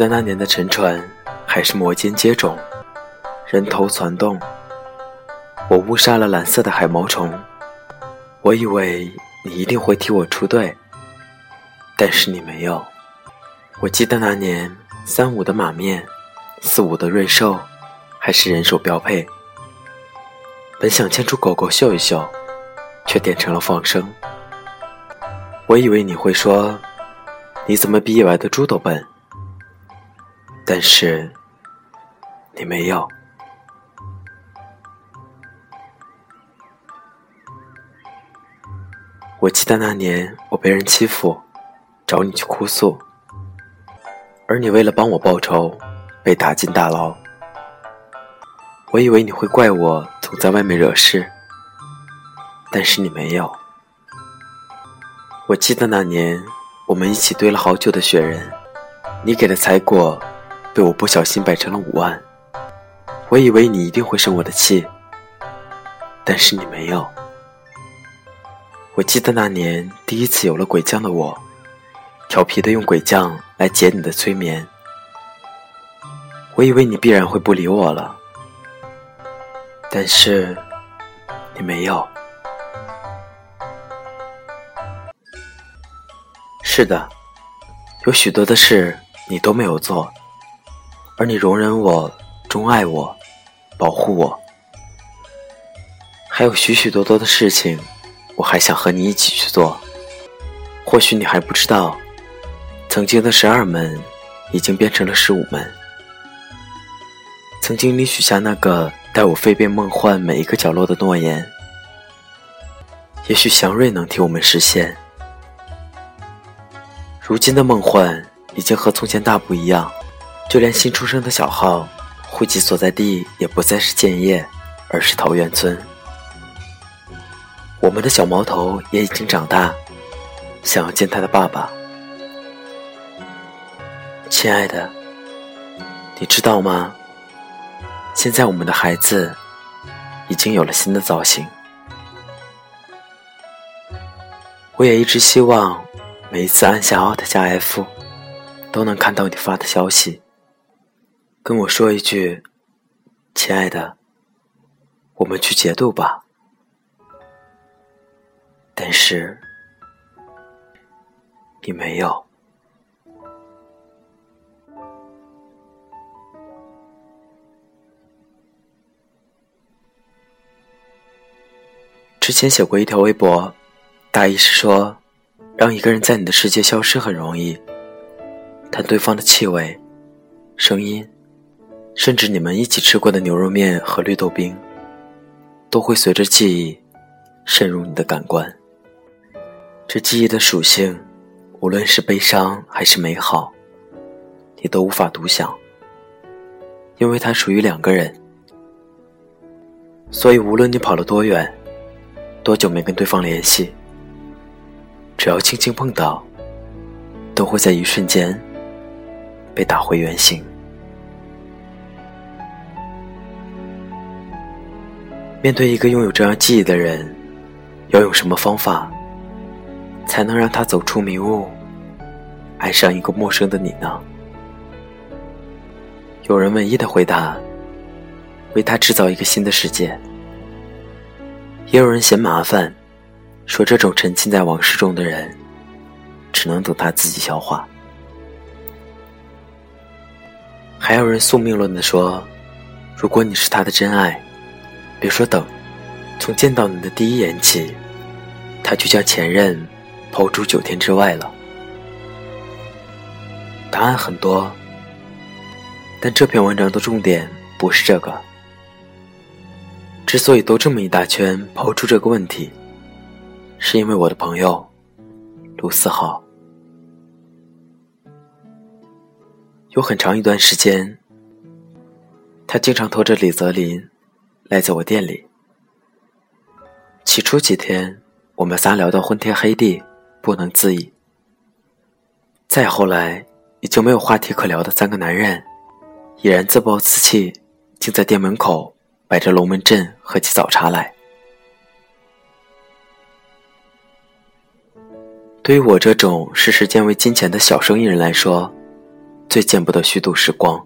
记得那年的沉船，还是摩肩接踵，人头攒动。我误杀了蓝色的海毛虫，我以为你一定会替我出队，但是你没有。我记得那年三五的马面，四五的瑞兽，还是人手标配。本想牵出狗狗秀一秀，却点成了放生。我以为你会说，你怎么比野外的猪都笨？但是你没有。我记得那年我被人欺负，找你去哭诉，而你为了帮我报仇，被打进大牢。我以为你会怪我总在外面惹事，但是你没有。我记得那年我们一起堆了好久的雪人，你给的彩果被我不小心摆成了五万。我以为你一定会生我的气，但是你没有。我记得那年第一次有了鬼将的我，调皮的用鬼将来解你的催眠。我以为你必然会不理我了，但是你没有。是的，有许多的事你都没有做，而你容忍我，钟爱我，保护我，还有许许多多的事情。我还想和你一起去做，或许你还不知道，曾经的十二门已经变成了十五门。曾经你许下那个带我飞遍梦幻每一个角落的诺言，也许祥瑞能替我们实现。如今的梦幻已经和从前大不一样，就连新出生的小号，户籍所在地也不再是建业，而是桃源村。我们的小毛头也已经长大，想要见他的爸爸。亲爱的，你知道吗？现在我们的孩子已经有了新的造型。我也一直希望每一次按下 Alt 加 F，都能看到你发的消息，跟我说一句：“亲爱的，我们去解度吧。”但是，你没有。之前写过一条微博，大意是说，让一个人在你的世界消失很容易，但对方的气味、声音，甚至你们一起吃过的牛肉面和绿豆冰，都会随着记忆渗入你的感官。这记忆的属性，无论是悲伤还是美好，你都无法独享，因为它属于两个人。所以，无论你跑了多远，多久没跟对方联系，只要轻轻碰到，都会在一瞬间被打回原形。面对一个拥有这样记忆的人，要用什么方法？才能让他走出迷雾，爱上一个陌生的你呢？有人唯一的回答：为他制造一个新的世界。也有人嫌麻烦，说这种沉浸在往事中的人，只能等他自己消化。还有人宿命论的说：如果你是他的真爱，别说等，从见到你的第一眼起，他就将前任。抛诸九天之外了。答案很多，但这篇文章的重点不是这个。之所以兜这么一大圈抛出这个问题，是因为我的朋友卢思浩有很长一段时间，他经常拖着李泽林赖在我店里。起初几天，我们仨聊到昏天黑地。不能自已。再后来，已经没有话题可聊的三个男人，已然自暴自弃，竟在店门口摆着龙门阵，喝起早茶来。对于我这种视时间为金钱的小生意人来说，最见不得虚度时光。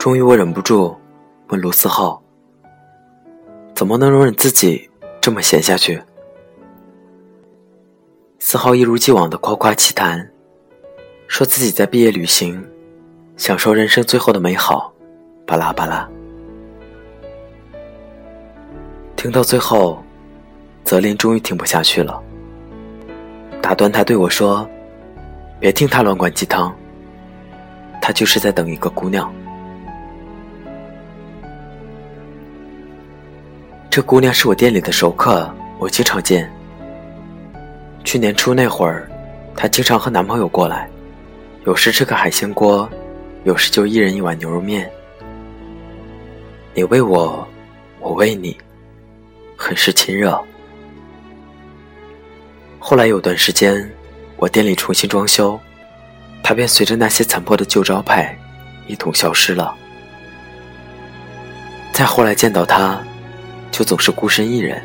终于，我忍不住问卢思浩：“怎么能容忍自己这么闲下去？”思浩一如既往的夸夸其谈，说自己在毕业旅行，享受人生最后的美好，巴拉巴拉。听到最后，泽林终于听不下去了，打断他对我说：“别听他乱灌鸡汤，他就是在等一个姑娘。”这姑娘是我店里的熟客，我经常见。去年初那会儿，她经常和男朋友过来，有时吃个海鲜锅，有时就一人一碗牛肉面。你喂我，我喂你，很是亲热。后来有段时间，我店里重新装修，她便随着那些残破的旧招牌，一同消失了。再后来见到她。就总是孤身一人，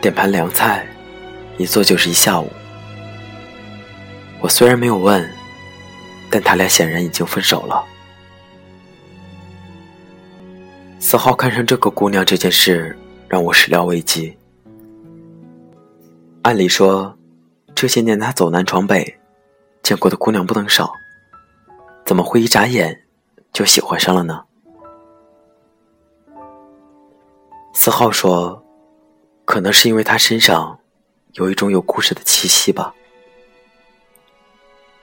点盘凉菜，一坐就是一下午。我虽然没有问，但他俩显然已经分手了。四号看上这个姑娘这件事，让我始料未及。按理说，这些年他走南闯北，见过的姑娘不能少，怎么会一眨眼就喜欢上了呢？四号说：“可能是因为他身上有一种有故事的气息吧。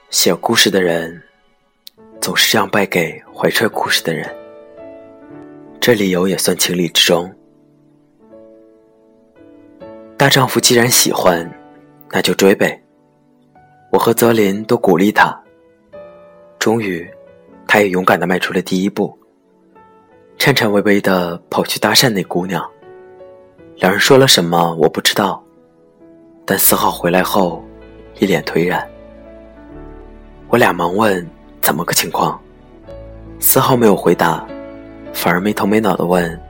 写故事的人总是这样败给怀揣故事的人，这理由也算情理之中。大丈夫既然喜欢，那就追呗。我和泽林都鼓励他。终于，他也勇敢的迈出了第一步。”颤颤巍巍的跑去搭讪那姑娘，两人说了什么我不知道，但四号回来后一脸颓然。我俩忙问怎么个情况，四号没有回答，反而没头没脑的问：“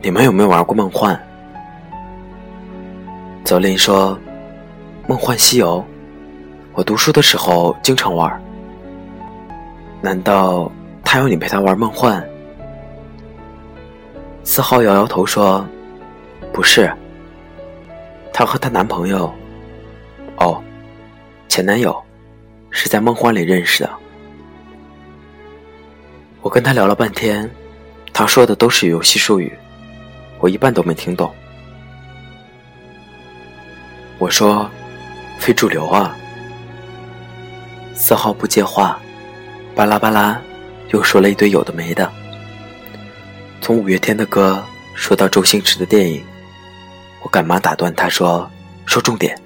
你们有没有玩过梦幻？”泽林说：“梦幻西游，我读书的时候经常玩。难道他要你陪他玩梦幻？”四号摇摇头说：“不是，她和她男朋友，哦，前男友，是在梦幻里认识的。我跟他聊了半天，他说的都是游戏术语，我一半都没听懂。我说，非主流啊。”四号不接话，巴拉巴拉，又说了一堆有的没的。从五月天的歌说到周星驰的电影，我赶忙打断他说：“说重点。”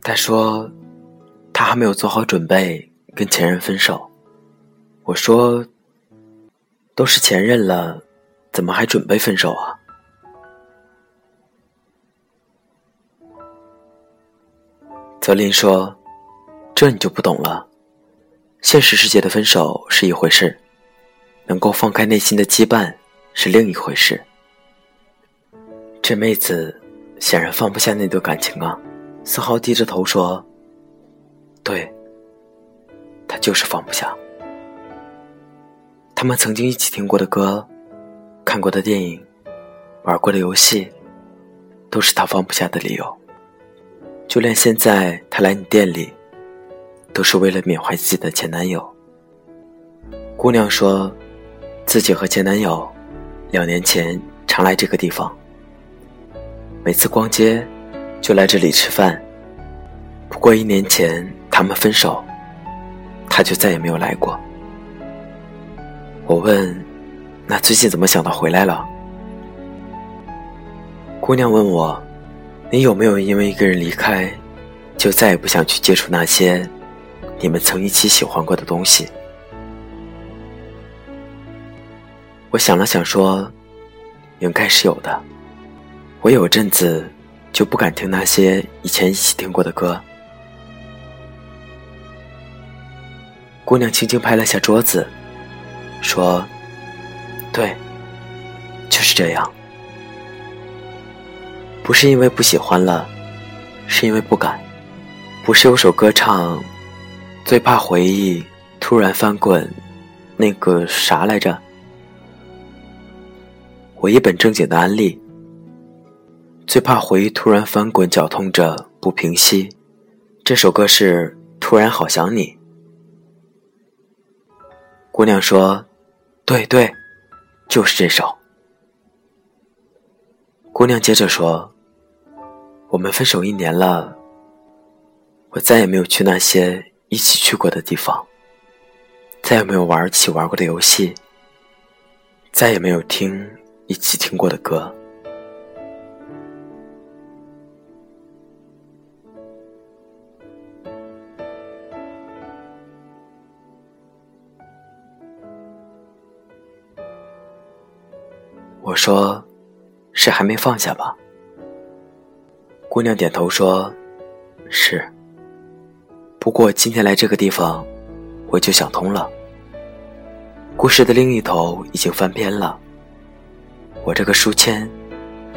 他说：“他还没有做好准备跟前任分手。”我说：“都是前任了，怎么还准备分手啊？”泽林说：“这你就不懂了。”现实世界的分手是一回事，能够放开内心的羁绊是另一回事。这妹子显然放不下那段感情啊！四号低着头说：“对，他就是放不下。他们曾经一起听过的歌、看过的电影、玩过的游戏，都是他放不下的理由。就连现在他来你店里。”都是为了缅怀自己的前男友。姑娘说，自己和前男友两年前常来这个地方，每次逛街就来这里吃饭。不过一年前他们分手，他就再也没有来过。我问，那最近怎么想到回来了？姑娘问我，你有没有因为一个人离开，就再也不想去接触那些？你们曾一起喜欢过的东西，我想了想说，应该是有的。我有阵子就不敢听那些以前一起听过的歌。姑娘轻轻拍了下桌子，说：“对，就是这样。不是因为不喜欢了，是因为不敢。不是有首歌唱，最怕回忆突然翻滚，那个啥来着？我一本正经的安利。最怕回忆突然翻滚，绞痛着不平息。这首歌是《突然好想你》。姑娘说：“对对，就是这首。”姑娘接着说：“我们分手一年了，我再也没有去那些一起去过的地方，再也没有玩一起玩过的游戏，再也没有听一起听过的歌。”我说：“是还没放下吧？”姑娘点头说：“是。”不过今天来这个地方，我就想通了。故事的另一头已经翻篇了，我这个书签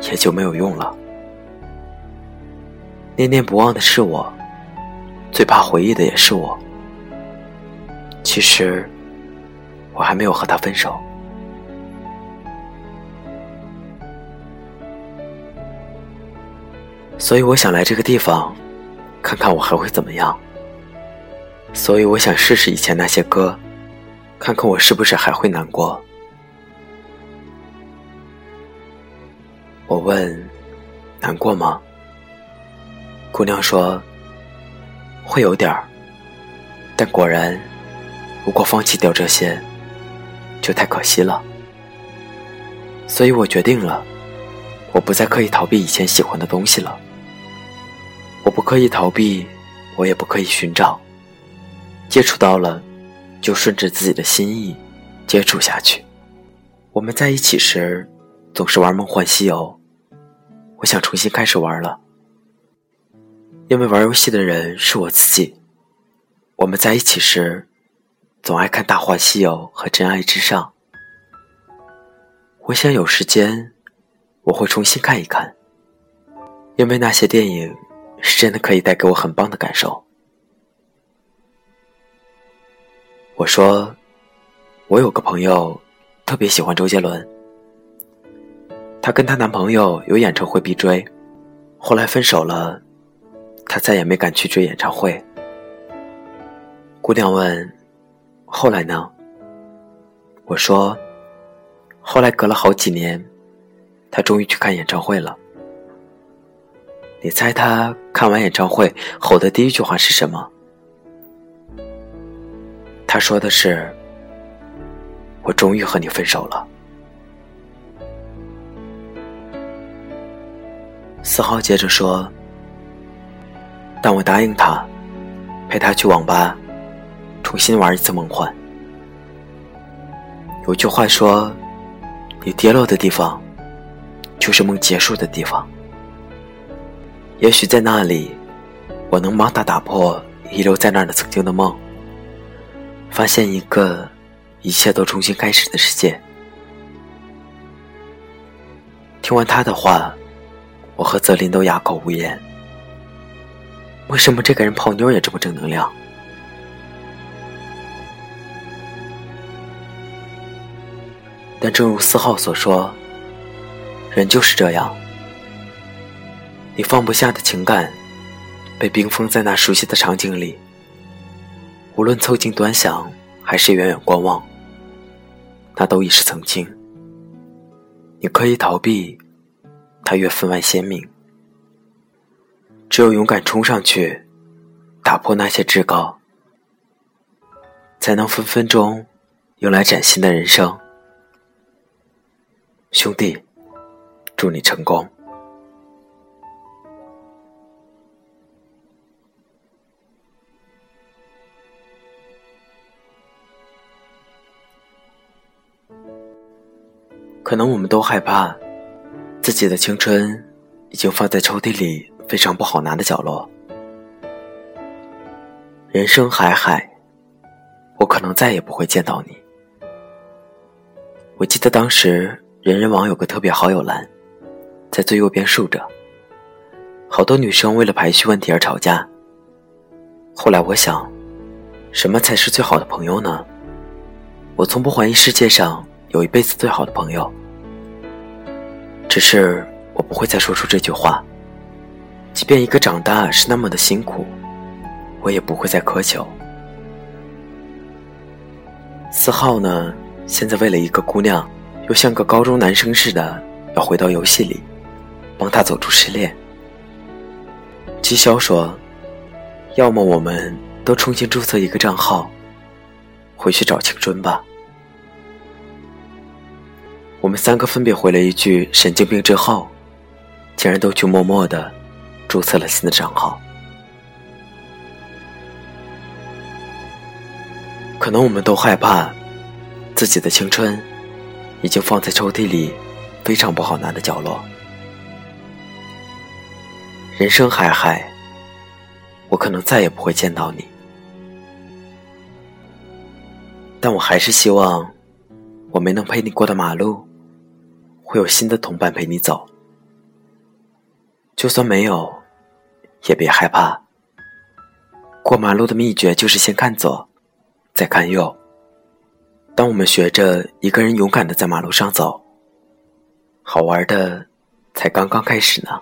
也就没有用了。念念不忘的是我，最怕回忆的也是我。其实，我还没有和他分手。所以我想来这个地方，看看我还会怎么样。所以我想试试以前那些歌，看看我是不是还会难过。我问：“难过吗？”姑娘说：“会有点儿。”但果然，如果放弃掉这些，就太可惜了。所以我决定了，我不再刻意逃避以前喜欢的东西了。我不刻意逃避，我也不刻意寻找。接触到了，就顺着自己的心意接触下去。我们在一起时，总是玩梦幻西游。我想重新开始玩了，因为玩游戏的人是我自己。我们在一起时，总爱看《大话西游》和《真爱至上》。我想有时间，我会重新看一看，因为那些电影。是真的可以带给我很棒的感受。我说，我有个朋友特别喜欢周杰伦，她跟她男朋友有演唱会必追，后来分手了，她再也没敢去追演唱会。姑娘问：“后来呢？”我说：“后来隔了好几年，她终于去看演唱会了。”你猜他看完演唱会吼的第一句话是什么？他说的是：“我终于和你分手了。”四号接着说：“但我答应他，陪他去网吧，重新玩一次梦幻。有句话说：‘你跌落的地方，就是梦结束的地方。’”也许在那里，我能帮他打破遗留在那儿的曾经的梦，发现一个一切都重新开始的世界。听完他的话，我和泽林都哑口无言。为什么这个人泡妞也这么正能量？但正如四号所说，人就是这样。你放不下的情感，被冰封在那熟悉的场景里。无论凑近端详，还是远远观望，那都已是曾经。你可以逃避，它越分外鲜明。只有勇敢冲上去，打破那些至高，才能分分钟迎来崭新的人生。兄弟，祝你成功。可能我们都害怕，自己的青春已经放在抽屉里非常不好拿的角落。人生海海，我可能再也不会见到你。我记得当时人人网有个特别好友栏，在最右边竖着，好多女生为了排序问题而吵架。后来我想，什么才是最好的朋友呢？我从不怀疑世界上有一辈子最好的朋友，只是我不会再说出这句话。即便一个长大是那么的辛苦，我也不会再苛求。四号呢，现在为了一个姑娘，又像个高中男生似的要回到游戏里，帮她走出失恋。姬潇说：“要么我们都重新注册一个账号，回去找青春吧。”我们三个分别回了一句“神经病”之后，竟然都去默默的。注册了新的账号，可能我们都害怕自己的青春已经放在抽屉里非常不好拿的角落。人生海海，我可能再也不会见到你，但我还是希望我没能陪你过的马路，会有新的同伴陪你走。就算没有，也别害怕。过马路的秘诀就是先看左，再看右。当我们学着一个人勇敢的在马路上走，好玩的才刚刚开始呢。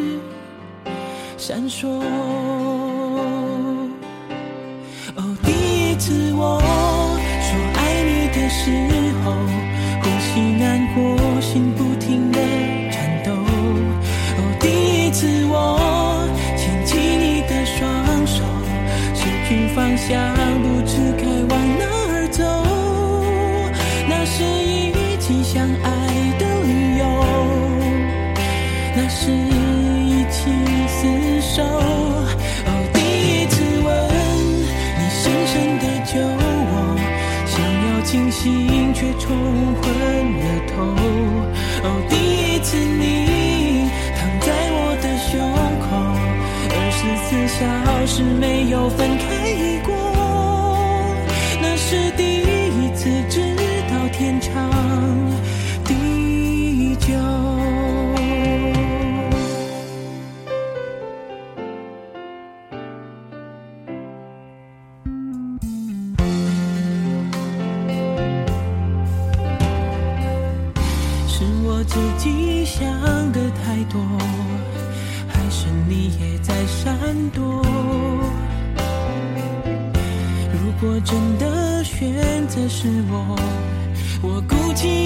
闪烁。哦，第一次我说爱你的时候，呼吸难过，心不停的颤抖。哦，第一次我牵起你的双手，失去方向，手哦，第一次吻你，深深的酒窝，想要清醒却冲昏了头。哦，第一次你躺在我的胸口，二十四小时没有分开过，那是第一次知道天长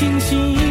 清晰。